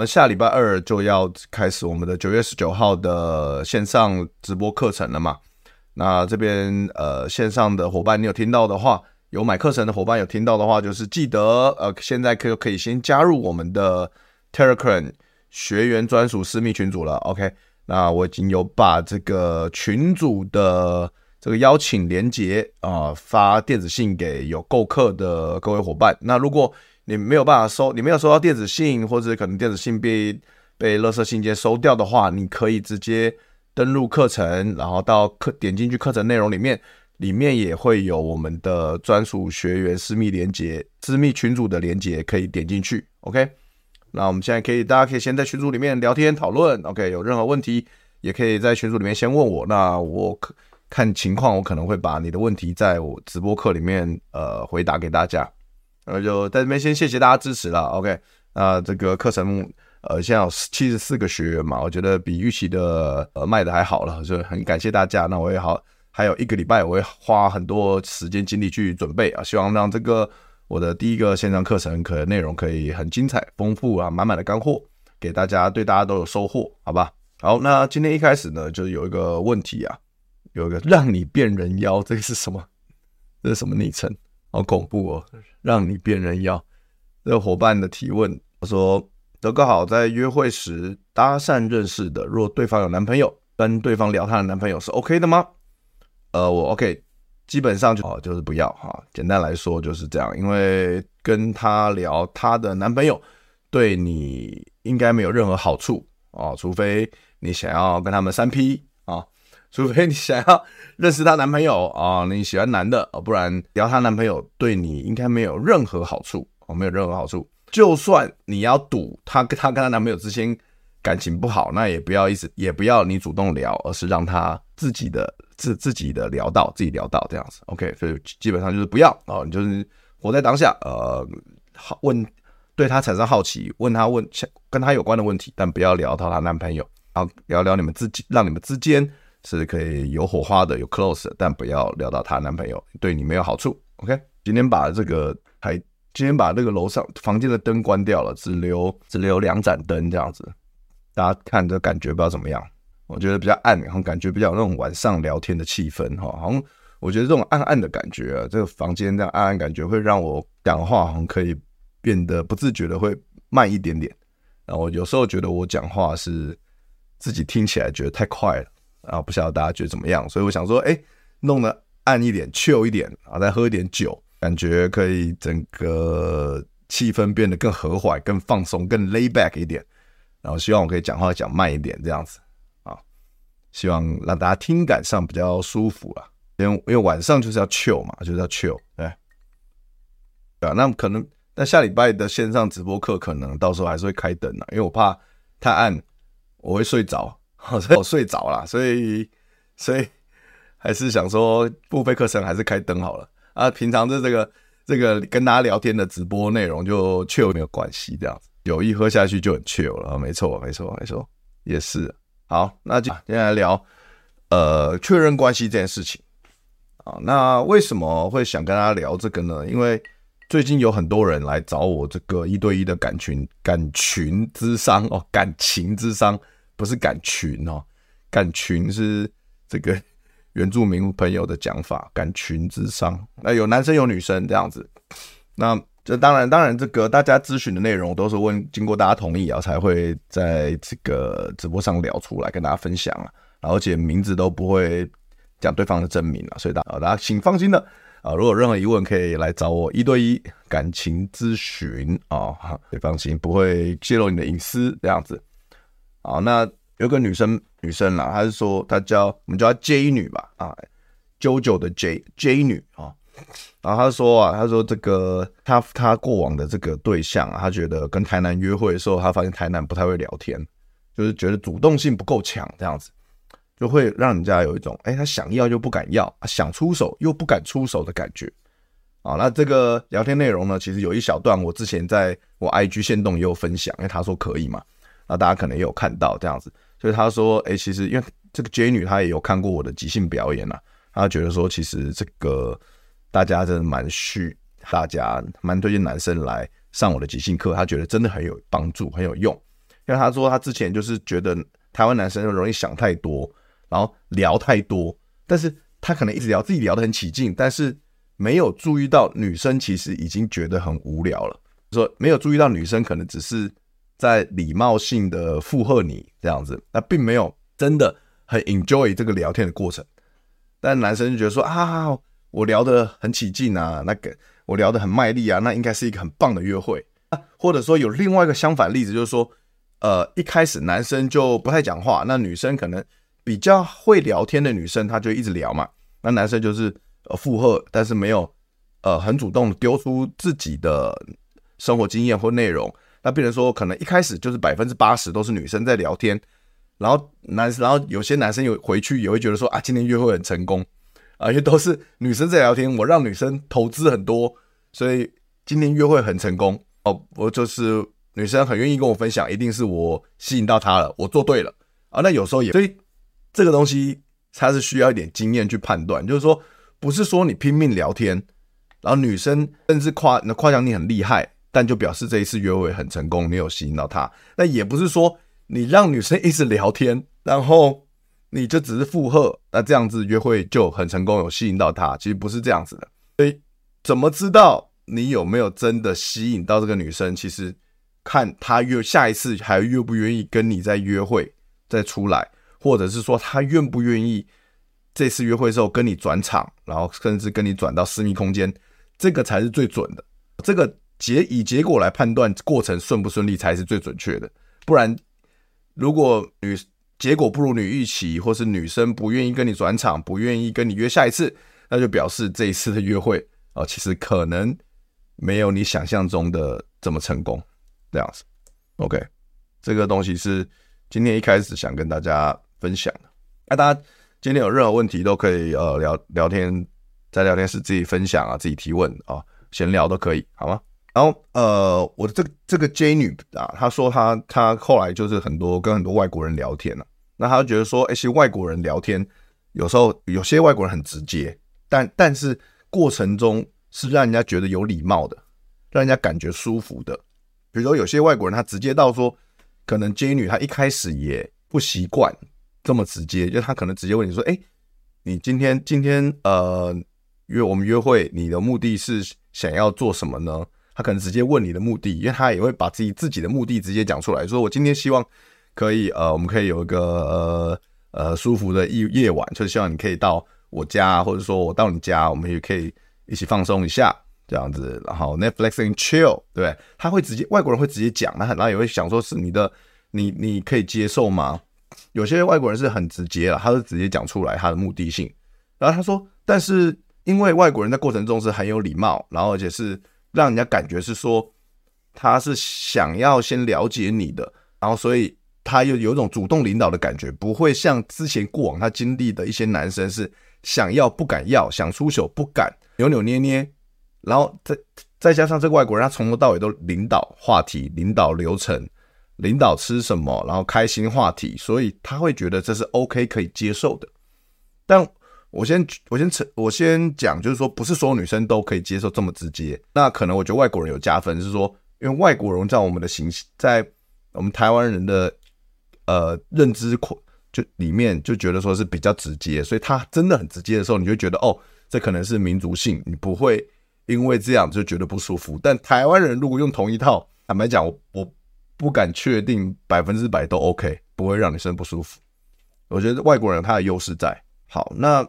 那下礼拜二就要开始我们的九月十九号的线上直播课程了嘛？那这边呃线上的伙伴，你有听到的话，有买课程的伙伴有听到的话，就是记得呃现在可可以先加入我们的 Telegram 学员专属私密群组了。OK，那我已经有把这个群组的这个邀请连接啊、发电子信给有购课的各位伙伴。那如果你没有办法收，你没有收到电子信，或者可能电子信被被垃圾信件收掉的话，你可以直接登录课程，然后到课点进去课程内容里面，里面也会有我们的专属学员私密连接、私密群组的连接，可以点进去。OK，那我们现在可以，大家可以先在群组里面聊天讨论。OK，有任何问题也可以在群组里面先问我，那我看情况，我可能会把你的问题在我直播课里面呃回答给大家。然后就在这边先谢谢大家支持了，OK？那这个课程呃现在有七十四个学员嘛，我觉得比预期的呃卖的还好了，就很感谢大家。那我也好，还有一个礼拜我会花很多时间精力去准备啊，希望让这个我的第一个线上课程可能内容可以很精彩、丰富啊，满满的干货给大家，对大家都有收获，好吧？好，那今天一开始呢，就是有一个问题啊，有一个让你变人妖，这个是什么？这是什么昵称？好恐怖哦！让你变人妖，这个伙伴的提问，他说：“德哥好，在约会时搭讪认识的，若对方有男朋友，跟对方聊她的男朋友是 OK 的吗？”呃，我 OK，基本上就哦，就是不要哈。简单来说就是这样，因为跟她聊她的男朋友，对你应该没有任何好处哦，除非你想要跟他们三 P 啊。除非你想要认识她男朋友啊，你喜欢男的啊，不然聊她男朋友对你应该没有任何好处哦，没有任何好处。就算你要赌她跟她跟她男朋友之间感情不好，那也不要意思，也不要你主动聊，而是让她自己的自自己的聊到自己聊到这样子。OK，所以基本上就是不要哦，你就是活在当下，呃，好问对她产生好奇，问她问跟她有关的问题，但不要聊到她男朋友，然后聊聊你们自己，让你们之间。是可以有火花的，有 close，但不要聊到她男朋友，对你没有好处。OK，今天把这个还今天把这个楼上房间的灯关掉了，只留只留两盏灯这样子，大家看这感觉不知道怎么样？我觉得比较暗，然后感觉比较那种晚上聊天的气氛哈。好像我觉得这种暗暗的感觉啊，这个房间这样暗暗感觉会让我讲话好像可以变得不自觉的会慢一点点。然后我有时候觉得我讲话是自己听起来觉得太快了。啊，不晓得大家觉得怎么样，所以我想说，哎，弄得暗一点，chill 一点啊，再喝一点酒，感觉可以整个气氛变得更和缓、更放松、更 lay back 一点。然后希望我可以讲话讲慢一点，这样子啊，希望让大家听感上比较舒服啊。因为因为晚上就是要 chill 嘛，就是要 chill，对，对啊。那可能那下礼拜的线上直播课，可能到时候还是会开灯啊，因为我怕太暗，我会睡着。所以我睡着了，所以所以还是想说，付费课程还是开灯好了啊。平常的这个这个跟大家聊天的直播内容就 chill 没有关系，这样子有一喝下去就很 chill 了。没错，没错，没错，也是。好，那就接下来聊呃确认关系这件事情啊。那为什么会想跟大家聊这个呢？因为最近有很多人来找我这个一对一的感情感情之商哦，感情之商。不是感群哦，感群是这个 原住民朋友的讲法，感群之上。那有男生有女生这样子，那这当然当然这个大家咨询的内容都是问经过大家同意啊，才会在这个直播上聊出来跟大家分享啊，而且名字都不会讲对方的真名啊，所以大家大家请放心的啊，如果有任何疑问，可以来找我一对一感情咨询啊，可以放心，不会泄露你的隐私这样子。啊，那有个女生，女生啦，她是说她叫我们叫她 J 女吧，啊，JoJo 的 J J 女啊，然后她说啊，她说这个她她过往的这个对象啊，她觉得跟台南约会的时候，她发现台南不太会聊天，就是觉得主动性不够强，这样子。就会让人家有一种，哎，他想要又不敢要，想出手又不敢出手的感觉。啊，那这个聊天内容呢，其实有一小段，我之前在我 IG 线动也有分享，因为他说可以嘛，那大家可能也有看到这样子。所以他说，哎，其实因为这个 J 女她也有看过我的即兴表演啊，她觉得说，其实这个大家真的蛮需，大家蛮推荐男生来上我的即兴课，她觉得真的很有帮助，很有用。因为她说她之前就是觉得台湾男生容易想太多。然后聊太多，但是他可能一直聊自己聊得很起劲，但是没有注意到女生其实已经觉得很无聊了。说没有注意到女生可能只是在礼貌性的附和你这样子，那并没有真的很 enjoy 这个聊天的过程。但男生就觉得说啊，我聊得很起劲啊，那个我聊得很卖力啊，那应该是一个很棒的约会啊。或者说有另外一个相反例子，就是说，呃，一开始男生就不太讲话，那女生可能。比较会聊天的女生，她就一直聊嘛。那男生就是呃附和，但是没有呃很主动丢出自己的生活经验或内容。那变成说，可能一开始就是百分之八十都是女生在聊天，然后男，然后有些男生有回去也会觉得说啊，今天约会很成功啊，因为都是女生在聊天，我让女生投资很多，所以今天约会很成功哦。我就是女生很愿意跟我分享，一定是我吸引到她了，我做对了啊。那有时候也所以。这个东西它是需要一点经验去判断，就是说，不是说你拼命聊天，然后女生甚至夸那夸奖你很厉害，但就表示这一次约会很成功，你有吸引到她。那也不是说你让女生一直聊天，然后你就只是附和，那这样子约会就很成功，有吸引到她。其实不是这样子的。所以怎么知道你有没有真的吸引到这个女生？其实看她约下一次还愿不愿意跟你再约会，再出来。或者是说他愿不愿意这次约会之后跟你转场，然后甚至跟你转到私密空间，这个才是最准的。这个结以结果来判断过程顺不顺利才是最准确的。不然，如果女结果不如你预期，或是女生不愿意跟你转场，不愿意跟你约下一次，那就表示这一次的约会啊，其实可能没有你想象中的这么成功。这样子，OK，这个东西是今天一开始想跟大家。分享的，那大家今天有任何问题都可以呃聊聊天，在聊天室自己分享啊，自己提问啊，闲聊都可以，好吗？然后呃，我的这个这个 J 女啊，她说她她后来就是很多跟很多外国人聊天了，那她觉得说，哎，其实外国人聊天有时候有些外国人很直接，但但是过程中是让人家觉得有礼貌的，让人家感觉舒服的。比如说有些外国人他直接到说，可能 J 女她一开始也不习惯。这么直接，就她可能直接问你说：“哎，你今天今天呃约我们约会，你的目的是想要做什么呢？”他可能直接问你的目的，因为他也会把自己自己的目的直接讲出来，说：“我今天希望可以呃，我们可以有一个呃呃舒服的夜夜晚，就是希望你可以到我家，或者说我到你家，我们也可以一起放松一下这样子，然后 Netflix and chill，对？他会直接外国人会直接讲，那然后也会想说是你的，你你可以接受吗？”有些外国人是很直接了，他是直接讲出来他的目的性。然后他说，但是因为外国人在过程中是很有礼貌，然后而且是让人家感觉是说他是想要先了解你的，然后所以他又有一种主动领导的感觉，不会像之前过往他经历的一些男生是想要不敢要，想出手不敢，扭扭捏捏。然后再再加上这个外国人，他从头到尾都领导话题，领导流程。领导吃什么，然后开心话题，所以他会觉得这是 OK 可以接受的。但我先我先我先讲，就是说不是所有女生都可以接受这么直接。那可能我觉得外国人有加分，是说因为外国人在我们的形，在我们台湾人的呃认知就里面就觉得说是比较直接，所以他真的很直接的时候，你就觉得哦，这可能是民族性，你不会因为这样就觉得不舒服。但台湾人如果用同一套，坦白讲，我我。不敢确定百分之百都 OK，不会让女生不舒服。我觉得外国人他的优势在。好，那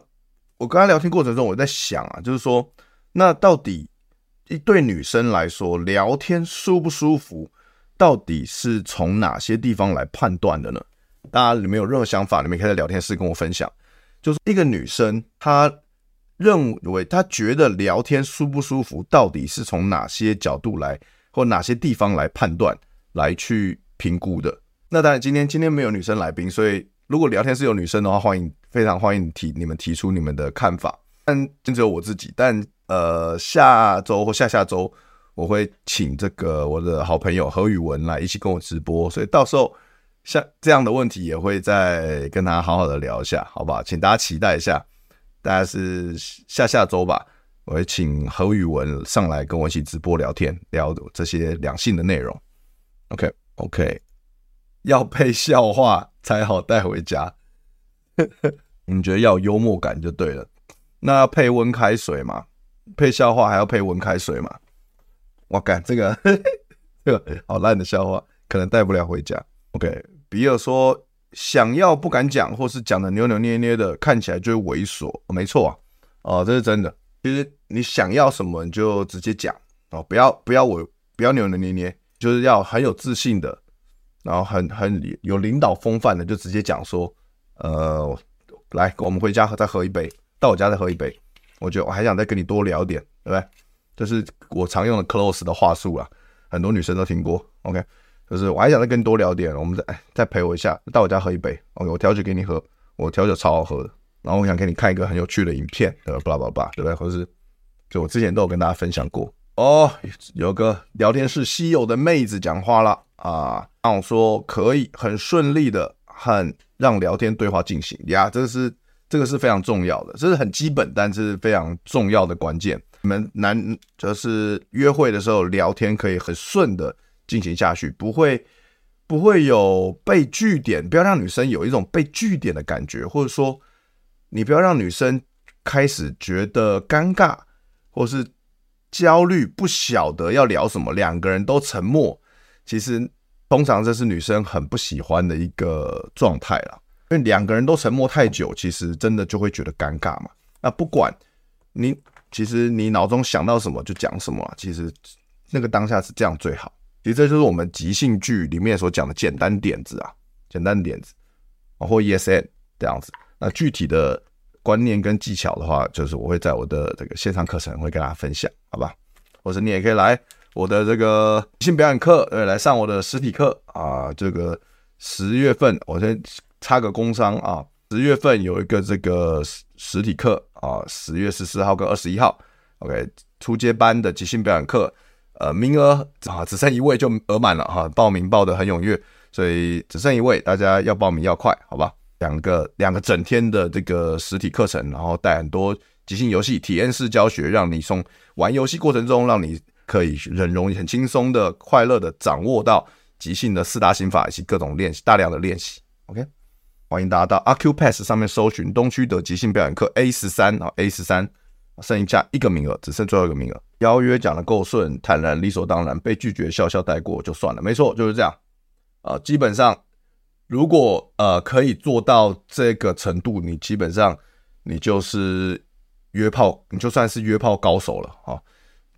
我跟他聊天过程中，我在想啊，就是说，那到底一对女生来说，聊天舒不舒服，到底是从哪些地方来判断的呢？大家你们有任何想法？你们可以在聊天室跟我分享。就是一个女生，她认为她觉得聊天舒不舒服，到底是从哪些角度来，或哪些地方来判断，来去评估的？那当然，今天今天没有女生来宾，所以。如果聊天是有女生的话，欢迎，非常欢迎提你们提出你们的看法。但只有我自己，但呃，下周或下下周我会请这个我的好朋友何宇文来一起跟我直播，所以到时候像这样的问题也会再跟他好好的聊一下，好不好？请大家期待一下，大概是下下周吧，我会请何宇文上来跟我一起直播聊天，聊这些两性的内容。OK OK，要配笑话。才好带回家，你觉得要有幽默感就对了。那配温开水嘛？配笑话还要配温开水嘛？我干这个，这个好烂的笑话，可能带不了回家。OK，比尔说想要不敢讲，或是讲的扭扭捏捏的，看起来就会猥琐。没错啊，哦，这是真的。其实你想要什么，你就直接讲哦，不要不要我不要扭扭捏捏，就是要很有自信的。然后很很有领导风范的，就直接讲说，呃，来，我们回家再喝一杯，到我家再喝一杯。我觉得我还想再跟你多聊点，对不对？这是我常用的 close 的话术啊，很多女生都听过。OK，就是我还想再跟你多聊点，我们再再陪我一下，到我家喝一杯。OK，我调酒给你喝，我调酒超好喝的。然后我想给你看一个很有趣的影片，呃，巴拉巴拉，对不对？或是就我之前都有跟大家分享过。哦，有个聊天室稀有的妹子讲话了啊！让我说可以很顺利的，很让聊天对话进行呀，这个是这个是非常重要的，这是很基本，但是非常重要的关键。你们男就是约会的时候聊天可以很顺的进行下去，不会不会有被据点，不要让女生有一种被据点的感觉，或者说你不要让女生开始觉得尴尬，或是。焦虑不晓得要聊什么，两个人都沉默。其实通常这是女生很不喜欢的一个状态了，因为两个人都沉默太久，其实真的就会觉得尴尬嘛。那不管你，其实你脑中想到什么就讲什么，其实那个当下是这样最好。其实这就是我们即兴剧里面所讲的简单点子啊，简单点子，或 yes and 这样子。那具体的。观念跟技巧的话，就是我会在我的这个线上课程会跟大家分享，好吧？或者你也可以来我的这个即兴表演课，呃，来上我的实体课啊。这个十月份，我先插个工商啊，十月份有一个这个实实体课啊，十月十四号跟二十一号，OK，初阶班的即兴表演课，呃，名额啊只剩一位就额满了哈，报名报得很踊跃，所以只剩一位，大家要报名要快，好吧？两个两个整天的这个实体课程，然后带很多即兴游戏体验式教学，让你从玩游戏过程中，让你可以很容易、很轻松的、快乐的掌握到即兴的四大心法以及各种练习，大量的练习。OK，欢迎大家到 Accupass 上面搜寻东区的即兴表演课 A 十三啊，A 十三剩下一个名额，只剩最后一个名额。邀约讲的够顺，坦然理所当然，被拒绝笑笑带过就算了。没错，就是这样。啊，基本上。如果呃可以做到这个程度，你基本上你就是约炮，你就算是约炮高手了啊！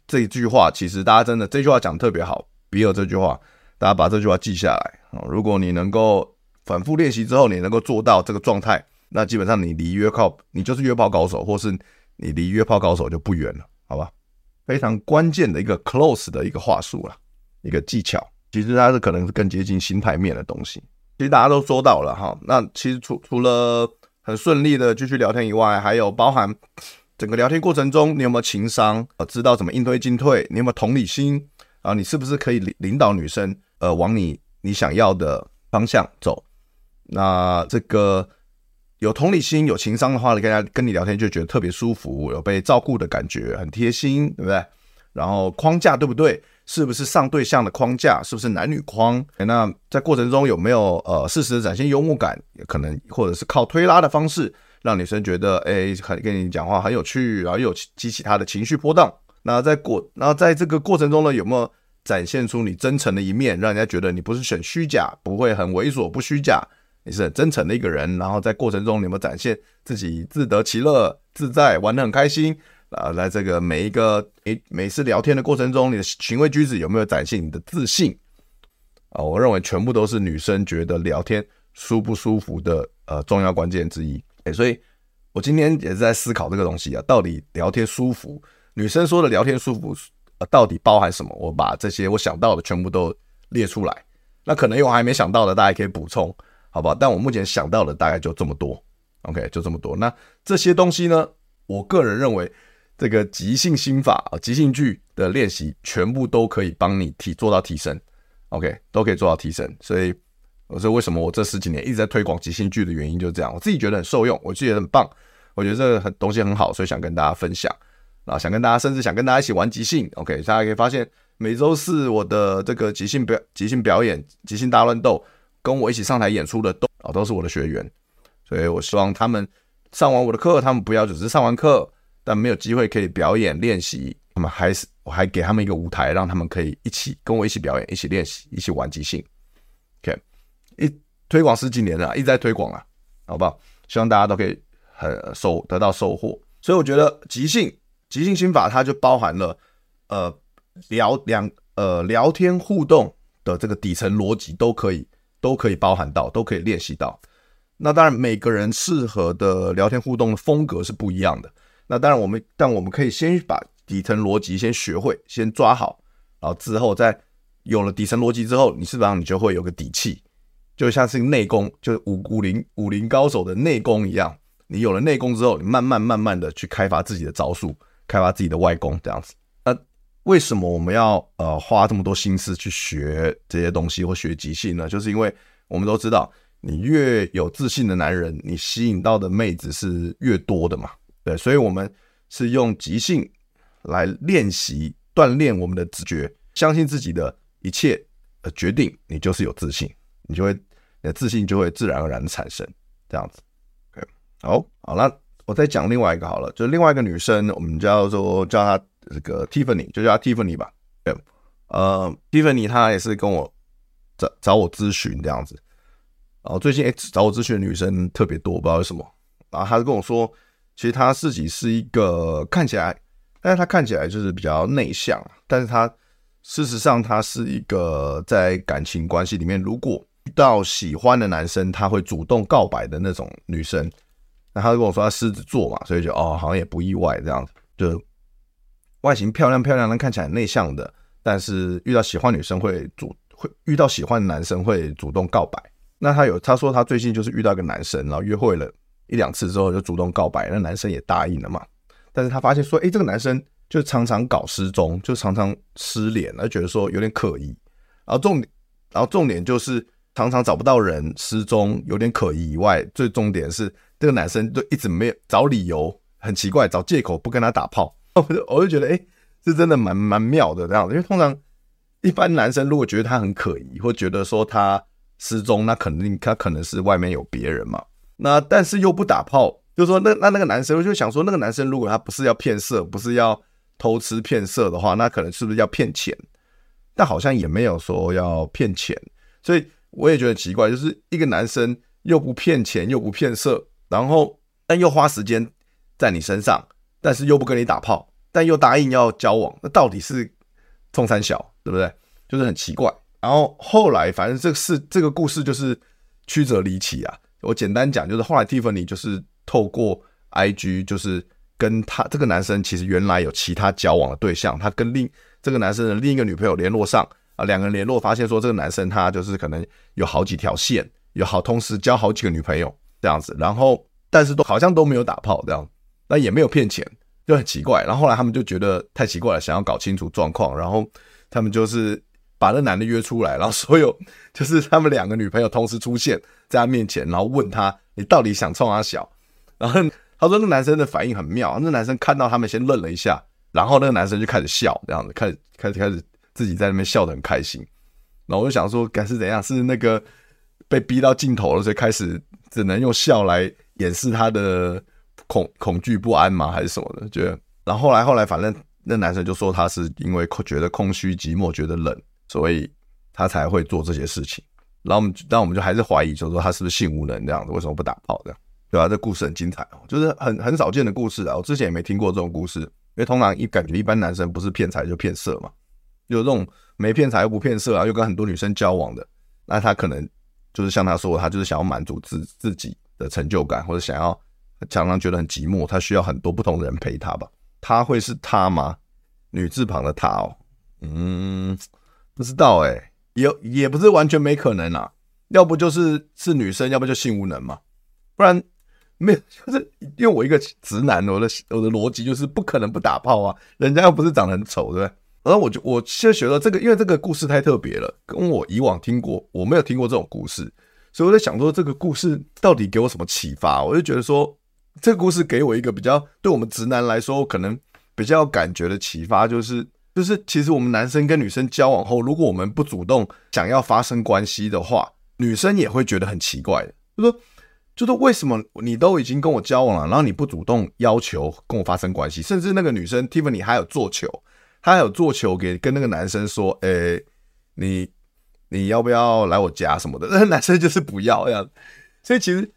这一句话其实大家真的这句话讲特别好，比尔这句话，大家把这句话记下来啊！如果你能够反复练习之后，你能够做到这个状态，那基本上你离约炮，你就是约炮高手，或是你离约炮高手就不远了，好吧？非常关键的一个 close 的一个话术了，一个技巧，其实它是可能是更接近心态面的东西。其实大家都说到了哈，那其实除除了很顺利的继续聊天以外，还有包含整个聊天过程中，你有没有情商？呃，知道怎么应对进退？你有没有同理心？啊，你是不是可以领领导女生呃往你你想要的方向走？那这个有同理心、有情商的话，跟大家跟你聊天就觉得特别舒服，有被照顾的感觉，很贴心，对不对？然后框架对不对？是不是上对象的框架？是不是男女框？那在过程中有没有呃适时的展现幽默感？也可能或者是靠推拉的方式，让女生觉得哎，很跟你讲话很有趣，然后又激起她的情绪波动。那在过，然后在这个过程中呢，有没有展现出你真诚的一面，让人家觉得你不是很虚假，不会很猥琐，不虚假，你是很真诚的一个人。然后在过程中，你有没有展现自己自得其乐、自在，玩得很开心啊。在这个每一个每每次聊天的过程中，你的行为举止有没有展现你的自信啊？我认为全部都是女生觉得聊天舒不舒服的呃重要关键之一。所以我今天也是在思考这个东西啊，到底聊天舒服，女生说的聊天舒服，呃，到底包含什么？我把这些我想到的全部都列出来。那可能有还没想到的，大家可以补充，好不好？但我目前想到的大概就这么多，OK，就这么多。那这些东西呢，我个人认为，这个即兴心法啊，即兴剧的练习，全部都可以帮你提做到提升，OK，都可以做到提升。所以，我说为什么我这十几年一直在推广即兴剧的原因就是这样，我自己觉得很受用，我自己觉得很棒，我觉得这个很东西很好，所以想跟大家分享啊，想跟大家，甚至想跟大家一起玩即兴，OK，大家可以发现。每周四我的这个即兴表即兴表演即兴大乱斗，跟我一起上台演出的都啊都是我的学员，所以我希望他们上完我的课，他们不要只是上完课，但没有机会可以表演练习，那么还是我还给他们一个舞台，让他们可以一起跟我一起表演，一起练习，一起玩即兴。一推广十几年了，一直在推广啊，好不好？希望大家都可以很收得到收获。所以我觉得即兴即兴心法它就包含了呃。聊两呃聊天互动的这个底层逻辑都可以都可以包含到，都可以练习到。那当然每个人适合的聊天互动的风格是不一样的。那当然我们但我们可以先把底层逻辑先学会，先抓好，然后之后再有了底层逻辑之后，你基本上你就会有个底气，就像是内功，就是武武林武林高手的内功一样。你有了内功之后，你慢慢慢慢的去开发自己的招数，开发自己的外功，这样子。那为什么我们要呃花这么多心思去学这些东西或学即兴呢？就是因为我们都知道，你越有自信的男人，你吸引到的妹子是越多的嘛。对，所以我们是用即兴来练习锻炼我们的直觉，相信自己的一切呃决定，你就是有自信，你就会你的自信就会自然而然的产生这样子。OK，好，好了，我再讲另外一个好了，就另外一个女生，我们叫做叫她。这个 Tiffany 就叫她 Tiffany 吧，对，呃，Tiffany 她也是跟我找找我咨询这样子，然后最近诶找我咨询的女生特别多，不知道为什么，然后她就跟我说，其实她自己是一个看起来，但是她看起来就是比较内向，但是她事实上她是一个在感情关系里面，如果遇到喜欢的男生，他会主动告白的那种女生，那她就跟我说她狮子座嘛，所以就哦好像也不意外这样子，就。外形漂亮漂亮，但看起来内向的，但是遇到喜欢女生会主会遇到喜欢的男生会主动告白。那他有他说他最近就是遇到一个男生，然后约会了一两次之后就主动告白，那男生也答应了嘛。但是他发现说，诶，这个男生就常常搞失踪，就常常失联，而觉得说有点可疑。然后重点，然后重点就是常常找不到人，失踪有点可疑以外，最重点是这个男生就一直没有找理由，很奇怪，找借口不跟他打炮。我 就我就觉得，哎，是真的蛮蛮妙的这样子，因为通常一般男生如果觉得他很可疑，或觉得说他失踪，那肯定他可能是外面有别人嘛。那但是又不打炮，就说那那那个男生，我就想说，那个男生如果他不是要骗色，不是要偷吃骗色的话，那可能是不是要骗钱？但好像也没有说要骗钱，所以我也觉得奇怪，就是一个男生又不骗钱，又不骗色，然后但又花时间在你身上。但是又不跟你打炮，但又答应要交往，那到底是冲三小，对不对？就是很奇怪。然后后来，反正这个事，这个故事就是曲折离奇啊。我简单讲，就是后来 Tiffany 就是透过 IG，就是跟他这个男生其实原来有其他交往的对象，他跟另这个男生的另一个女朋友联络上啊，两个人联络发现说这个男生他就是可能有好几条线，有好同时交好几个女朋友这样子，然后但是都好像都没有打炮这样。那也没有骗钱，就很奇怪。然后后来他们就觉得太奇怪了，想要搞清楚状况。然后他们就是把那男的约出来，然后所有就是他们两个女朋友同时出现在他面前，然后问他：“你到底想冲他小？”然后他说：“那男生的反应很妙。”那男生看到他们先愣了一下，然后那个男生就开始笑，这样子开始开始开始自己在那边笑得很开心。然后我就想说，该是怎样？是那个被逼到尽头了，所以开始只能用笑来掩饰他的。恐恐惧不安吗？还是什么的？觉得，然后后来后来，反正那男生就说他是因为觉得空虚寂寞，觉得冷，所以他才会做这些事情。然后我们，但我们就还是怀疑，就是说他是不是性无能这样子？为什么不打炮这样？对吧、啊？这故事很精彩哦，就是很很少见的故事啊。我之前也没听过这种故事，因为通常一感觉一般男生不是骗财就骗色嘛，有这种没骗财又不骗色啊，又跟很多女生交往的，那他可能就是像他说，他就是想要满足自自己的成就感，或者想要常常觉得很寂寞，他需要很多不同的人陪他吧？他会是他吗？女字旁的他哦，嗯，不知道哎、也也不是完全没可能啊。要不就是是女生，要不就性无能嘛，不然没有，就是因为我一个直男，我的我的逻辑就是不可能不打炮啊，人家又不是长得很丑，对不对？然后我就我现在觉得这个，因为这个故事太特别了，跟我以往听过我没有听过这种故事，所以我在想说这个故事到底给我什么启发？我就觉得说这个故事给我一个比较对我们直男来说可能比较有感觉的启发，就是就是其实我们男生跟女生交往后，如果我们不主动想要发生关系的话。女生也会觉得很奇怪，就说，就说为什么你都已经跟我交往了，然后你不主动要求跟我发生关系，甚至那个女生 Tiffany 还有做球，他有做球给跟那个男生说，诶、你你要不要来我家什么的？那个男生就是不要这样，所以其实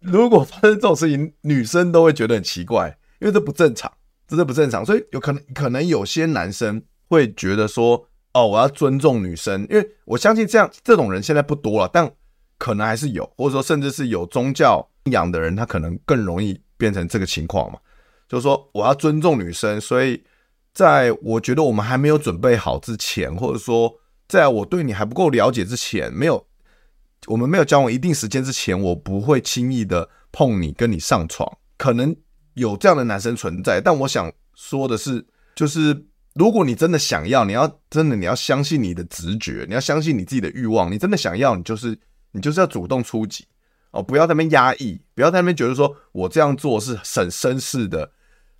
如果发生这种事情，女生都会觉得很奇怪，因为这不正常，这是不正常，所以有可能可能有些男生会觉得说。哦，我要尊重女生，因为我相信这样这种人现在不多了，但可能还是有，或者说甚至是有宗教信仰的人，他可能更容易变成这个情况嘛。就是说，我要尊重女生，所以在我觉得我们还没有准备好之前，或者说在我对你还不够了解之前，没有我们没有交往一定时间之前，我不会轻易的碰你，跟你上床。可能有这样的男生存在，但我想说的是，就是。如果你真的想要，你要真的你要相信你的直觉，你要相信你自己的欲望。你真的想要，你就是你就是要主动出击哦，不要在那边压抑，不要在那边觉得说我这样做是很绅士的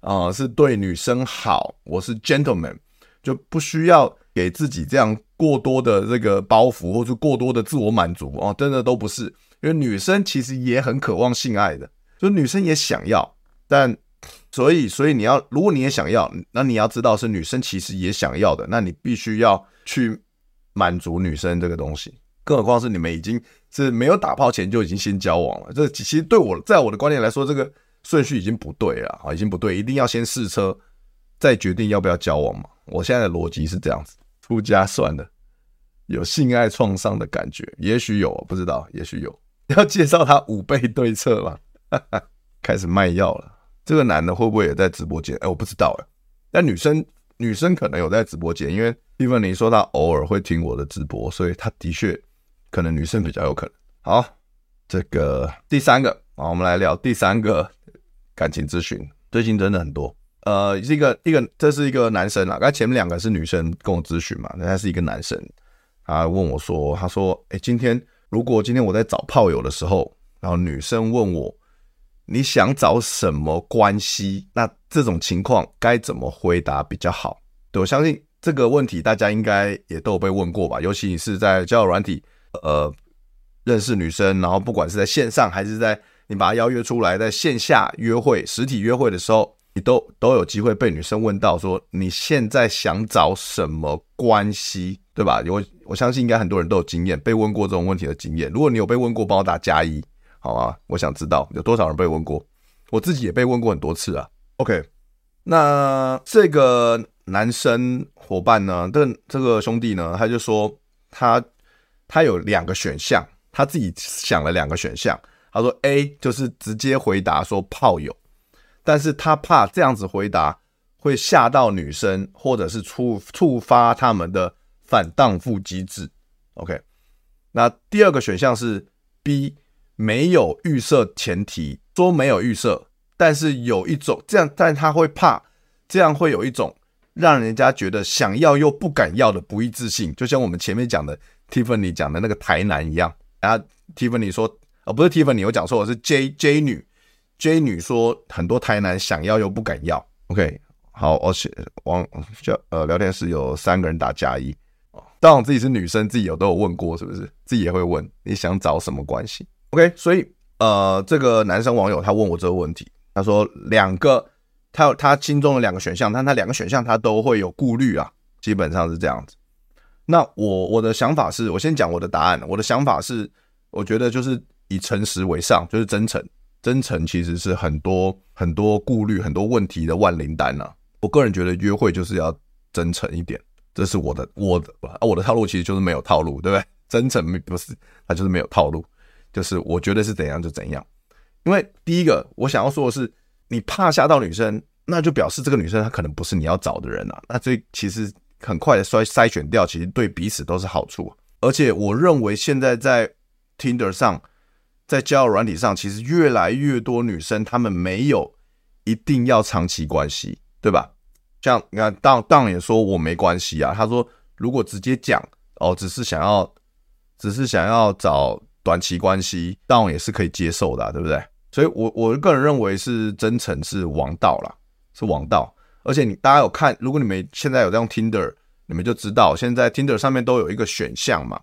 啊、是对女生好，我是 gentleman，就不需要给自己这样过多的这个包袱，或是过多的自我满足哦，真的都不是，因为女生其实也很渴望性爱的，就女生也想要，但。所以，所以你要，如果你也想要，那你要知道是女生其实也想要的，那你必须要去满足女生这个东西。更何况是你们已经是没有打炮前就已经先交往了，这其实对我，在我的观念来说，这个顺序已经不对了啊，已经不对，一定要先试车，再决定要不要交往嘛。我现在的逻辑是这样子，出家算了，有性爱创伤的感觉，也许有，不知道，也许有。要介绍他五倍对策吗？开始卖药了。这个男的会不会也在直播间？哎，我不知道哎。但女生女生可能有在直播间，因为蒂芬妮说她偶尔会听我的直播，所以她的确可能女生比较有可能。好，这个第三个啊，我们来聊第三个感情咨询。最近真的很多，呃，是一个一个，这是一个男生啊。刚才前面两个是女生跟我咨询嘛，那他是一个男生，他问我说：“他说，哎，今天如果今天我在找炮友的时候，然后女生问我。”你想找什么关系？那这种情况该怎么回答比较好？对，我相信这个问题大家应该也都有被问过吧？尤其你是在交友软体，呃，认识女生，然后不管是在线上还是在你把他邀约出来，在线下约会、实体约会的时候，你都都有机会被女生问到说你现在想找什么关系，对吧？我我相信应该很多人都有经验，被问过这种问题的经验。如果你有被问过，帮我打加一。好吗，我想知道有多少人被问过，我自己也被问过很多次啊。OK，那这个男生伙伴呢，这这个兄弟呢，他就说他他有两个选项，他自己想了两个选项。他说 A 就是直接回答说炮友，但是他怕这样子回答会吓到女生，或者是触触发他们的反荡妇机制。OK，那第二个选项是 B。没有预设前提，说没有预设，但是有一种这样，但他会怕，这样会有一种让人家觉得想要又不敢要的不义自信，就像我们前面讲的 Tiffany 讲的那个台南一样。然后 Tiffany 说，呃，不是 Tiffany，我讲错我，是 J J 女，J 女说很多台男想要又不敢要。OK，好，而且网就呃聊天室有三个人打加一，哦当然自己是女生，自己有都有问过，是不是？自己也会问你想找什么关系？OK，所以呃，这个男生网友他问我这个问题，他说两个，他有他心中的两个选项，但他两个选项他都会有顾虑啊，基本上是这样子。那我我的想法是，我先讲我的答案。我的想法是，我觉得就是以诚实为上，就是真诚，真诚其实是很多很多顾虑、很多问题的万灵丹呐。我个人觉得约会就是要真诚一点，这是我的我的啊我的套路其实就是没有套路，对不对？真诚不是，它就是没有套路，就是我觉得是怎样就怎样。因为第一个我想要说的是，你怕吓到女生，那就表示这个女生她可能不是你要找的人啊。那这其实很快的筛筛选掉，其实对彼此都是好处。而且我认为现在在 Tinder 上。在交友软体上，其实越来越多女生她们没有一定要长期关系，对吧？像你看，当当也说我没关系啊。他说如果直接讲哦，只是想要，只是想要找短期关系，当也是可以接受的，对不对？所以我我个人认为是真诚是王道啦，是王道。而且你大家有看，如果你们现在有在用 Tinder，你们就知道现在 Tinder 上面都有一个选项嘛，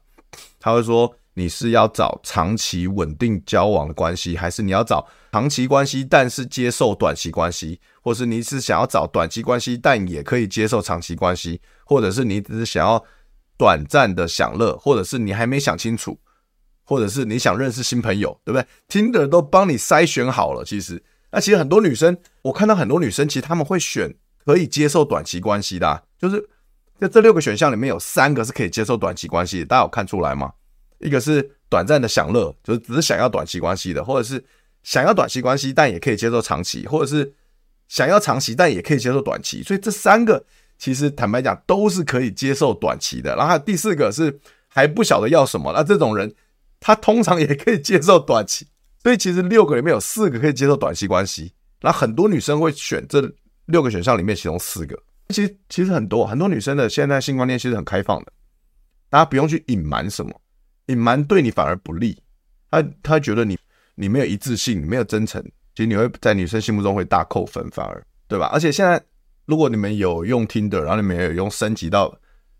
他会说。你是要找长期稳定交往的关系，还是你要找长期关系但是接受短期关系，或是你是想要找短期关系但也可以接受长期关系，或者是你只是想要短暂的享乐，或者是你还没想清楚，或者是你想认识新朋友，对不对听的都帮你筛选好了。其实，那其实很多女生，我看到很多女生，其实她们会选可以接受短期关系的，就是在这六个选项里面有三个是可以接受短期关系，大家有看出来吗？一个是短暂的享乐，就是只是想要短期关系的，或者是想要短期关系但也可以接受长期，或者是想要长期但也可以接受短期。所以这三个其实坦白讲都是可以接受短期的。然后第四个是还不晓得要什么，那这种人他通常也可以接受短期。所以其实六个里面有四个可以接受短期关系。那很多女生会选这六个选项里面其中四个。其实其实很多很多女生的现在性观念其实很开放的，大家不用去隐瞒什么。隐瞒对你反而不利，他他觉得你你没有一致性，没有真诚，其实你会在女生心目中会大扣分，反而对吧？而且现在如果你们有用 Tinder，然后你们也有用升级到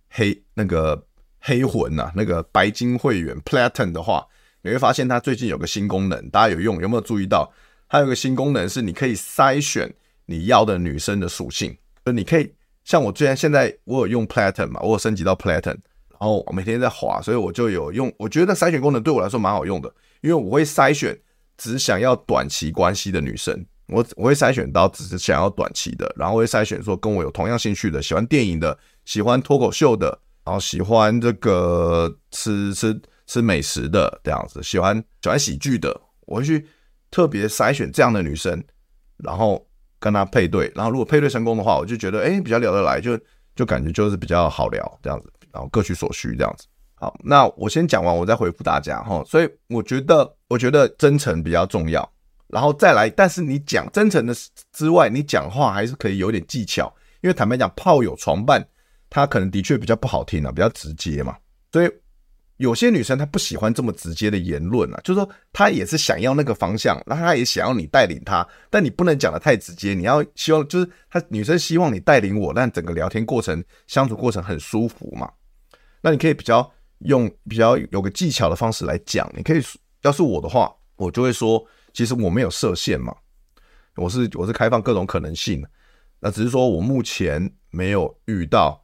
黑那个黑魂呐、啊，那个白金会员 Platin 的话，你会发现它最近有个新功能，大家有用有没有注意到？它有个新功能是你可以筛选你要的女生的属性，就你可以像我之前现在我有用 Platin 嘛，我有升级到 Platin。然后我每天在滑，所以我就有用。我觉得筛选功能对我来说蛮好用的，因为我会筛选只想要短期关系的女生，我我会筛选到只是想要短期的，然后会筛选说跟我有同样兴趣的，喜欢电影的，喜欢脱口秀的，然后喜欢这个吃吃吃美食的这样子，喜欢喜欢喜剧的，我会去特别筛选这样的女生，然后跟她配对，然后如果配对成功的话，我就觉得诶比较聊得来，就就感觉就是比较好聊这样子。然后各取所需这样子。好，那我先讲完，我再回复大家哈。所以我觉得，我觉得真诚比较重要。然后再来，但是你讲真诚的之外，你讲话还是可以有点技巧。因为坦白讲，炮友床伴，他可能的确比较不好听啊，比较直接嘛。所以有些女生她不喜欢这么直接的言论啊，就是说她也是想要那个方向，那她也想要你带领她，但你不能讲的太直接。你要希望就是她女生希望你带领我，但整个聊天过程、相处过程很舒服嘛。那你可以比较用比较有个技巧的方式来讲，你可以要是我的话，我就会说，其实我没有设限嘛，我是我是开放各种可能性，那只是说我目前没有遇到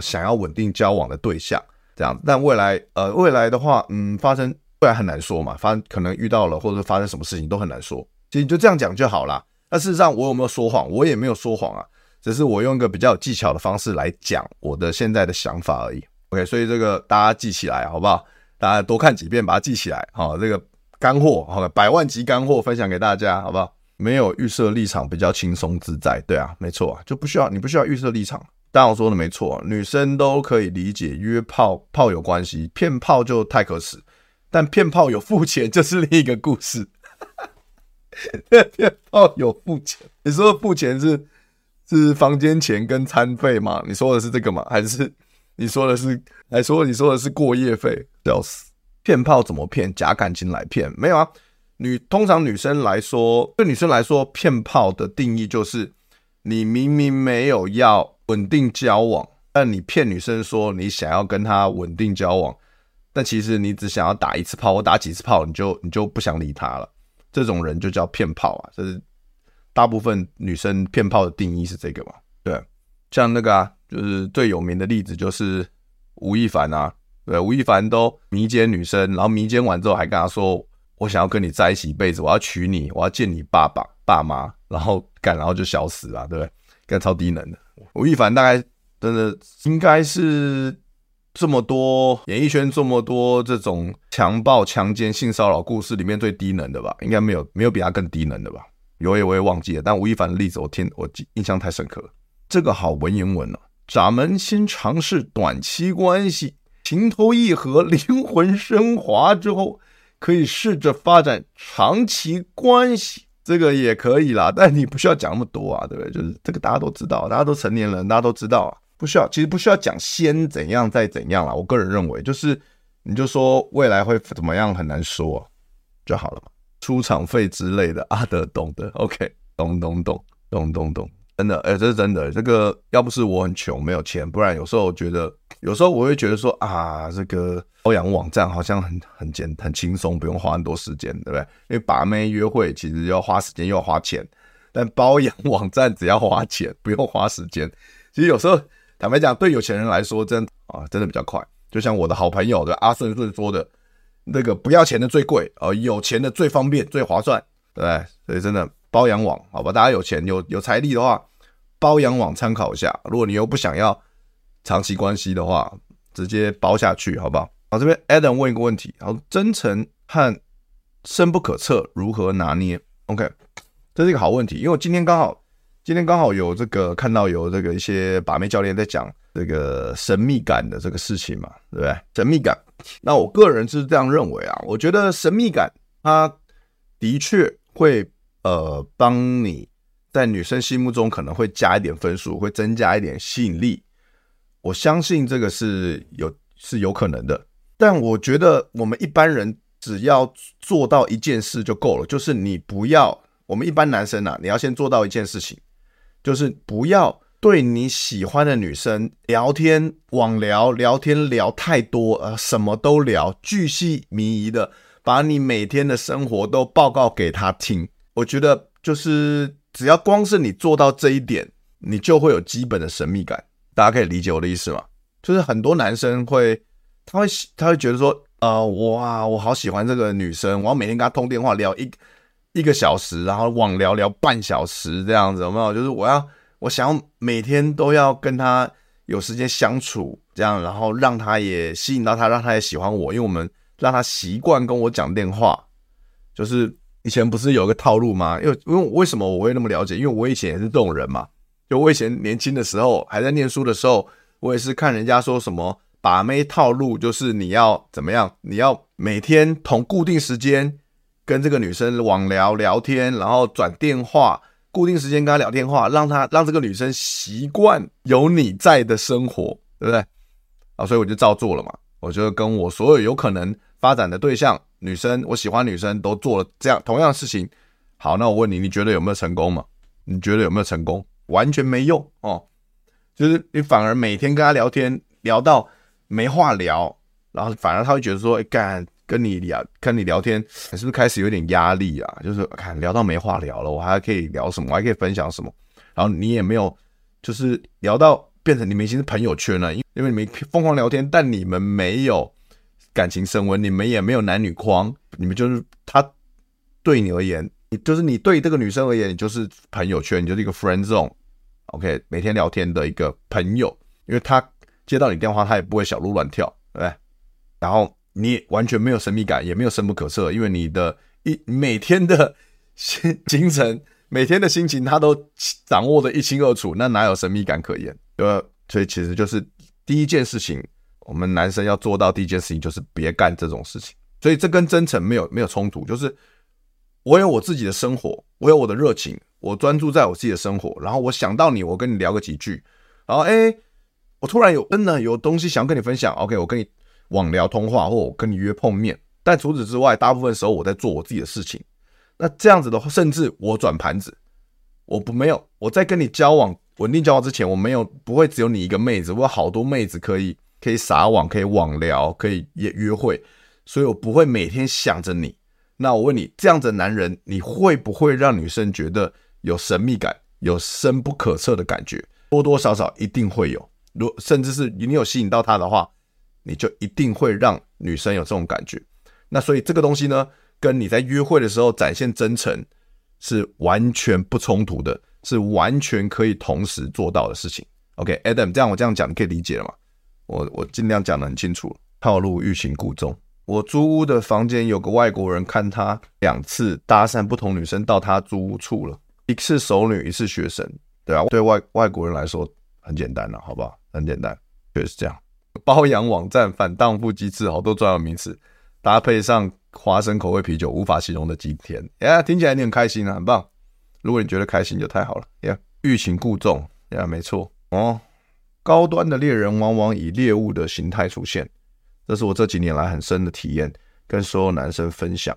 想要稳定交往的对象这样，但未来呃未来的话，嗯，发生未来很难说嘛，发可能遇到了或者发生什么事情都很难说，其实你就这样讲就好啦。那事实上我有没有说谎？我也没有说谎啊，只是我用一个比较有技巧的方式来讲我的现在的想法而已。OK，所以这个大家记起来好不好？大家多看几遍，把它记起来。好，这个干货，好，百万级干货分享给大家，好不好？没有预设立场，比较轻松自在。对啊，没错啊，就不需要你不需要预设立场。当然我说的没错，女生都可以理解约炮炮友关系，骗炮就太可耻。但骗炮有付钱，就是另一个故事。骗炮有付钱，你说付钱是是房间钱跟餐费吗？你说的是这个吗？还是？你说的是，还说你说的是过夜费，笑死！骗炮怎么骗？假感情来骗？没有啊，女通常女生来说，对女生来说，骗炮的定义就是，你明明没有要稳定交往，但你骗女生说你想要跟她稳定交往，但其实你只想要打一次炮我打几次炮，你就你就不想理她了。这种人就叫骗炮啊！这是大部分女生骗炮的定义是这个嘛？对，像那个啊。就是最有名的例子就是吴亦凡啊，对，吴亦凡都迷奸女生，然后迷奸完之后还跟他说，我想要跟你在一起一辈子，我要娶你，我要见你爸爸爸妈，然后干，然后就消失了，对不对？干超低能的。吴亦凡大概真的应该是这么多演艺圈这么多这种强暴、强奸、性骚扰故事里面最低能的吧？应该没有没有比他更低能的吧？有也我也忘记了，但吴亦凡的例子我听我印象太深刻了。这个好文言文哦，咱们先尝试短期关系，情投意合，灵魂升华之后，可以试着发展长期关系，这个也可以啦。但你不需要讲那么多啊，对不对？就是这个大家都知道，大家都成年人，大家都知道啊，不需要。其实不需要讲先怎样再怎样啦。我个人认为，就是你就说未来会怎么样，很难说，就好了嘛。出场费之类的，阿德懂的。OK，懂懂懂懂懂懂。真的，哎、这是真的。这个要不是我很穷，没有钱，不然有时候我觉得，有时候我会觉得说啊，这个包养网站好像很很简很轻松，不用花很多时间，对不对？因为把妹约会其实要花时间又要花钱，但包养网站只要花钱，不用花时间。其实有时候坦白讲，对有钱人来说，真啊，真的比较快。就像我的好朋友的阿顺顺说的，那个不要钱的最贵，呃，有钱的最方便最划算，对不对？所以真的包养网，好吧，大家有钱有有财力的话。包养网参考一下，如果你又不想要长期关系的话，直接包下去，好不好？好，这边 Adam 问一个问题，好，真诚和深不可测如何拿捏？OK，这是一个好问题，因为我今天刚好今天刚好有这个看到有这个一些把妹教练在讲这个神秘感的这个事情嘛，对不对？神秘感，那我个人是这样认为啊，我觉得神秘感它的确会呃帮你。在女生心目中可能会加一点分数，会增加一点吸引力。我相信这个是有是有可能的，但我觉得我们一般人只要做到一件事就够了，就是你不要，我们一般男生啊，你要先做到一件事情，就是不要对你喜欢的女生聊天网聊聊天聊太多，呃，什么都聊，巨细靡遗的把你每天的生活都报告给她听。我觉得就是。只要光是你做到这一点，你就会有基本的神秘感。大家可以理解我的意思吗？就是很多男生会，他会他会觉得说，呃，哇，我好喜欢这个女生，我要每天跟她通电话聊一一个小时，然后网聊聊半小时这样子，有没有？就是我要我想要每天都要跟她有时间相处，这样，然后让她也吸引到她，让她也喜欢我，因为我们让她习惯跟我讲电话，就是。以前不是有个套路吗？因为因为为什么我会那么了解？因为我以前也是这种人嘛。就我以前年轻的时候，还在念书的时候，我也是看人家说什么把妹套路，就是你要怎么样？你要每天同固定时间跟这个女生网聊聊天，然后转电话，固定时间跟她聊电话，让她让这个女生习惯有你在的生活，对不对？啊，所以我就照做了嘛。我就跟我所有有可能发展的对象。女生，我喜欢女生都做了这样同样的事情。好，那我问你，你觉得有没有成功吗？你觉得有没有成功？完全没用哦，就是你反而每天跟他聊天，聊到没话聊，然后反而他会觉得说，哎，干跟你聊，跟你聊天，是不是开始有点压力啊？就是看聊到没话聊了，我还可以聊什么？我还可以分享什么？然后你也没有，就是聊到变成你们已经是朋友圈了，因因为你们疯狂聊天，但你们没有。感情升温，你们也没有男女框，你们就是他对你而言，你就是你对这个女生而言，你就是朋友圈，你就是一个 friend zone，OK，每天聊天的一个朋友，因为他接到你电话，他也不会小鹿乱跳，对不对？然后你完全没有神秘感，也没有深不可测，因为你的一每天的行行程，每天的心情，他都掌握的一清二楚，那哪有神秘感可言？对吧？所以其实就是第一件事情。我们男生要做到第一件事情就是别干这种事情，所以这跟真诚没有没有冲突。就是我有我自己的生活，我有我的热情，我专注在我自己的生活。然后我想到你，我跟你聊个几句。然后哎，我突然有真的有东西想跟你分享。OK，我跟你网聊通话，或我跟你约碰面。但除此之外，大部分时候我在做我自己的事情。那这样子的话，甚至我转盘子，我不没有我在跟你交往稳定交往之前，我没有不会只有你一个妹子，我有好多妹子可以。可以撒网，可以网聊，可以约约会，所以我不会每天想着你。那我问你，这样子的男人，你会不会让女生觉得有神秘感，有深不可测的感觉？多多少少一定会有。如甚至是你有吸引到他的话，你就一定会让女生有这种感觉。那所以这个东西呢，跟你在约会的时候展现真诚是完全不冲突的，是完全可以同时做到的事情。OK，Adam，这样我这样讲你可以理解了吗？我我尽量讲得很清楚，套路欲擒故纵。我租屋的房间有个外国人，看他两次搭讪不同女生到他租屋处了，一次熟女，一次学生，对啊，对外外国人来说很简单了，好不好？很简单，就是这样。包养网站、反荡妇机制，好多专有名词，搭配上花生口味啤酒，无法形容的今天。呀，听起来你很开心啊，很棒。如果你觉得开心就太好了。呀，欲擒故纵，呀，没错哦。高端的猎人往往以猎物的形态出现。这是我这几年来很深的体验，跟所有男生分享。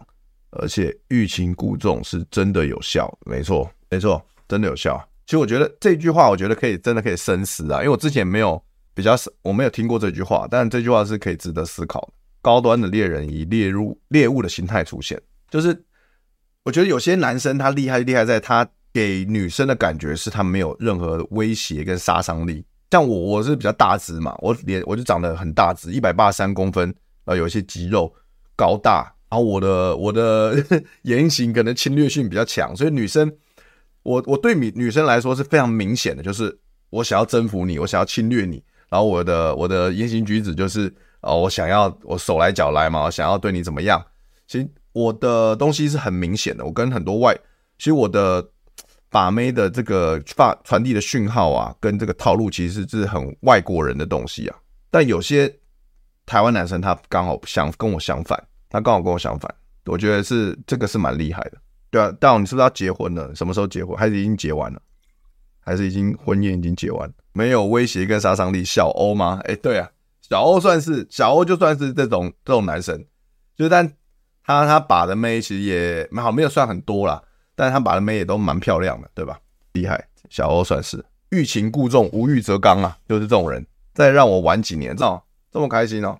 而且欲擒故纵是真的有效，没错，没错，真的有效。其实我觉得这句话，我觉得可以真的可以深思啊，因为我之前没有比较，我没有听过这句话，但这句话是可以值得思考。高端的猎人以猎入猎物的形态出现，就是我觉得有些男生他厉害厉害在他给女生的感觉是他没有任何威胁跟杀伤力。像我，我是比较大只嘛，我脸我就长得很大只，一百八十三公分，然后有一些肌肉，高大，然后我的我的 言行可能侵略性比较强，所以女生，我我对女女生来说是非常明显的，就是我想要征服你，我想要侵略你，然后我的我的言行举止就是，哦，我想要我手来脚来嘛，我想要对你怎么样，其实我的东西是很明显的，我跟很多外，其实我的。把妹的这个发传递的讯号啊，跟这个套路其实是很外国人的东西啊。但有些台湾男生他刚好想跟我相反，他刚好跟我相反，我觉得是这个是蛮厉害的。对啊，大王你是不是要结婚了？什么时候结婚？还是已经结完了？还是已经婚宴已经结完？没有威胁跟杀伤力，小欧吗？哎，对啊，小欧算是小欧就算是这种这种男生，就但他他把的妹其实也蛮好，没有算很多啦。但他把的眉也都蛮漂亮的，对吧？厉害，小欧算是欲擒故纵，无欲则刚啊，就是这种人。再让我玩几年，这这么开心哦。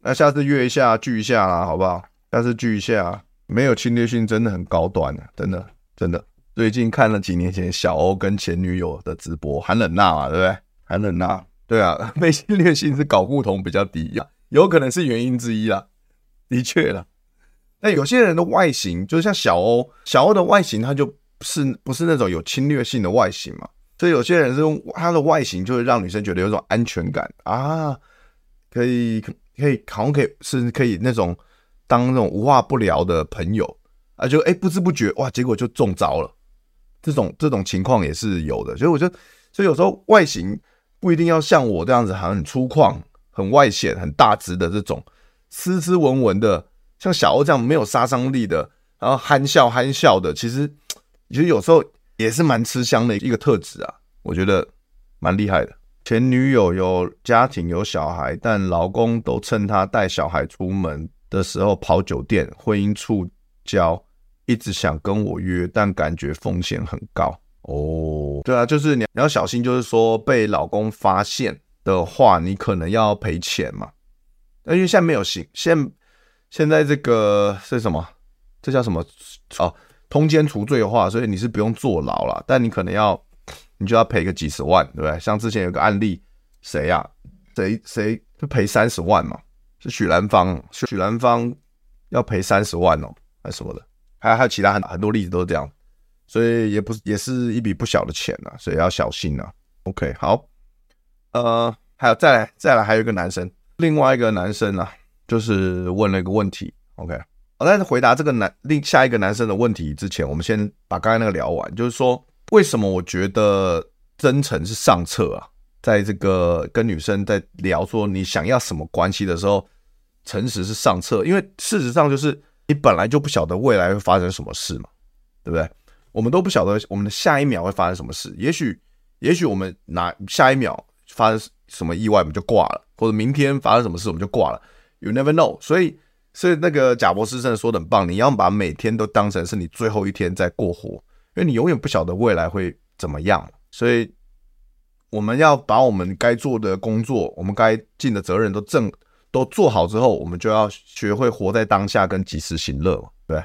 那下次约一下，聚一下啦，好不好？下次聚一下，没有侵略性，真的很高端的，真的真的。最近看了几年前小欧跟前女友的直播，韩冷娜嘛，对不对？韩冷娜，对啊，被侵略性是搞不同比较低呀，有可能是原因之一啦，的确啦。那有些人的外形就是像小欧，小欧的外形，他就是不是那种有侵略性的外形嘛，所以有些人是用他的外形，就会让女生觉得有种安全感啊，可以可以好像可以是可以那种当那种无话不聊的朋友啊，就哎不知不觉哇，结果就中招了，这种这种情况也是有的，所以我觉得，所以有时候外形不一定要像我这样子，好像很粗犷、很外显、很大只的这种斯斯文文的。像小欧这样没有杀伤力的，然后憨笑憨笑的，其实其实有时候也是蛮吃香的一个特质啊，我觉得蛮厉害的。前女友有家庭有小孩，但老公都趁她带小孩出门的时候跑酒店，婚姻触礁，一直想跟我约，但感觉风险很高。哦，对啊，就是你要小心，就是说被老公发现的话，你可能要赔钱嘛。那因为现在没有刑，现现在这个是什么？这叫什么？哦，通奸除罪化，所以你是不用坐牢了，但你可能要，你就要赔个几十万，对不对？像之前有个案例，谁呀？谁谁就赔三十万嘛？是许兰芳，许兰芳要赔三十万哦，还什么的？还有还有其他很很多例子都是这样，所以也不是也是一笔不小的钱啊，所以要小心啊。OK，好，呃，还有再来再来，还有一个男生，另外一个男生啊。就是问了一个问题，OK，我在回答这个男另下一个男生的问题之前，我们先把刚才那个聊完。就是说，为什么我觉得真诚是上策啊？在这个跟女生在聊说你想要什么关系的时候，诚实是上策，因为事实上就是你本来就不晓得未来会发生什么事嘛，对不对？我们都不晓得我们的下一秒会发生什么事，也许也许我们拿下一秒发生什么意外我们就挂了，或者明天发生什么事我们就挂了。You never know，所以所以那个贾博士真的说的很棒，你要把每天都当成是你最后一天在过活，因为你永远不晓得未来会怎么样。所以我们要把我们该做的工作，我们该尽的责任都正都做好之后，我们就要学会活在当下跟及时行乐，对。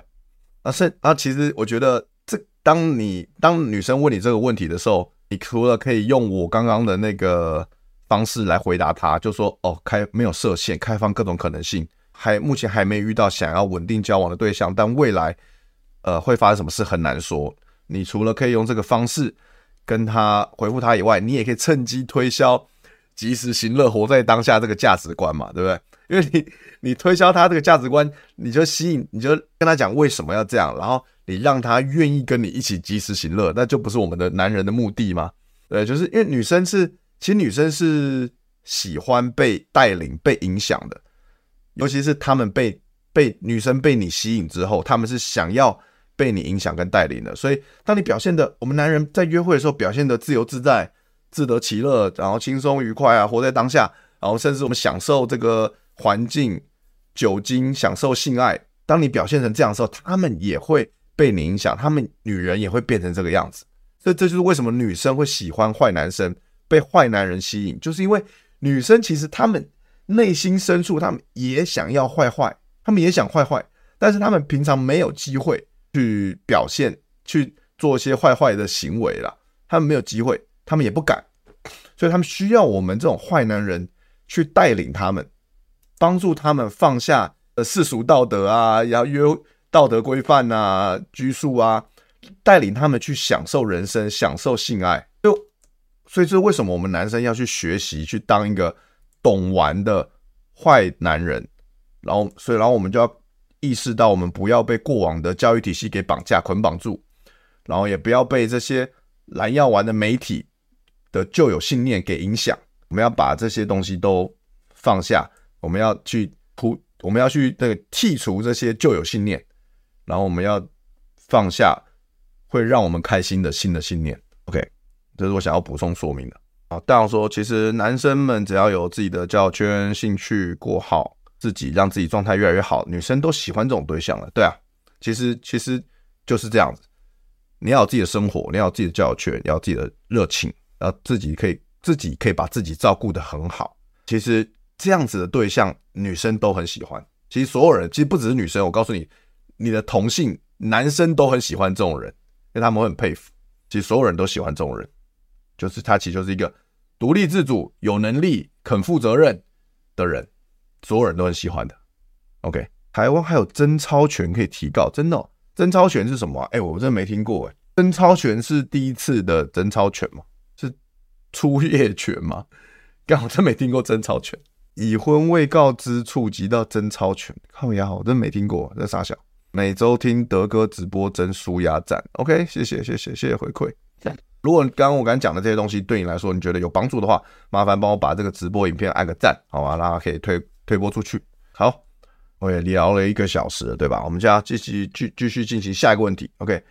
啊是啊，其实我觉得这当你当女生问你这个问题的时候，你除了可以用我刚刚的那个。方式来回答他，就说哦，开没有设限，开放各种可能性，还目前还没遇到想要稳定交往的对象，但未来呃会发生什么事很难说。你除了可以用这个方式跟他回复他以外，你也可以趁机推销及时行乐、活在当下这个价值观嘛，对不对？因为你你推销他这个价值观，你就吸引，你就跟他讲为什么要这样，然后你让他愿意跟你一起及时行乐，那就不是我们的男人的目的吗？对，就是因为女生是，其实女生是喜欢被带领、被影响的，尤其是她们被被女生被你吸引之后，他们是想要被你影响跟带领的。所以，当你表现的，我们男人在约会的时候表现的自由自在、自得其乐，然后轻松愉快啊，活在当下，然后甚至我们享受这个环境、酒精，享受性爱。当你表现成这样的时候，他们也会被你影响，他们女人也会变成这个样子。所以这就是为什么女生会喜欢坏男生，被坏男人吸引，就是因为女生其实她们内心深处，她们也想要坏坏，她们也想坏坏，但是她们平常没有机会去表现，去做一些坏坏的行为啦，她们没有机会，她们也不敢，所以她们需要我们这种坏男人去带领她们，帮助她们放下呃世俗道德啊，然后约道德规范啊，拘束啊。带领他们去享受人生，享受性爱，所以这是为什么我们男生要去学习，去当一个懂玩的坏男人。然后，所以，然后我们就要意识到，我们不要被过往的教育体系给绑架、捆绑住，然后也不要被这些蓝药丸的媒体的旧有信念给影响。我们要把这些东西都放下，我们要去铺，我们要去那个剔除这些旧有信念，然后我们要放下。会让我们开心的新的信念，OK，这是我想要补充说明的。啊，大王说，其实男生们只要有自己的交友圈、兴趣，过好自己，让自己状态越来越好，女生都喜欢这种对象了。对啊，其实其实就是这样子。你要有自己的生活，你要有自己的交友圈，你要有自己的热情，然后自己可以自己可以把自己照顾得很好。其实这样子的对象，女生都很喜欢。其实所有人，其实不只是女生，我告诉你，你的同性男生都很喜欢这种人。因为他们会很佩服，其实所有人都喜欢这种人，就是他其实是一个独立自主、有能力、肯负责任的人，所有人都很喜欢的。OK，台湾还有贞操权可以提告，真的哦？贞操权是什么啊？哎，我真的没听过哎。贞操权是第一次的贞操权吗？是初夜权吗？刚好真没听过贞操权，已婚未告知触及到贞操权，靠呀，我真没听过，这傻小。每周听德哥直播真舒压赞，OK，谢谢谢谢谢谢回馈。如果刚刚我刚讲的这些东西对你来说你觉得有帮助的话，麻烦帮我把这个直播影片按个赞，好吧，让它可以推推播出去。好，我也聊了一个小时，对吧？我们就要继续继继续进行下一个问题。OK，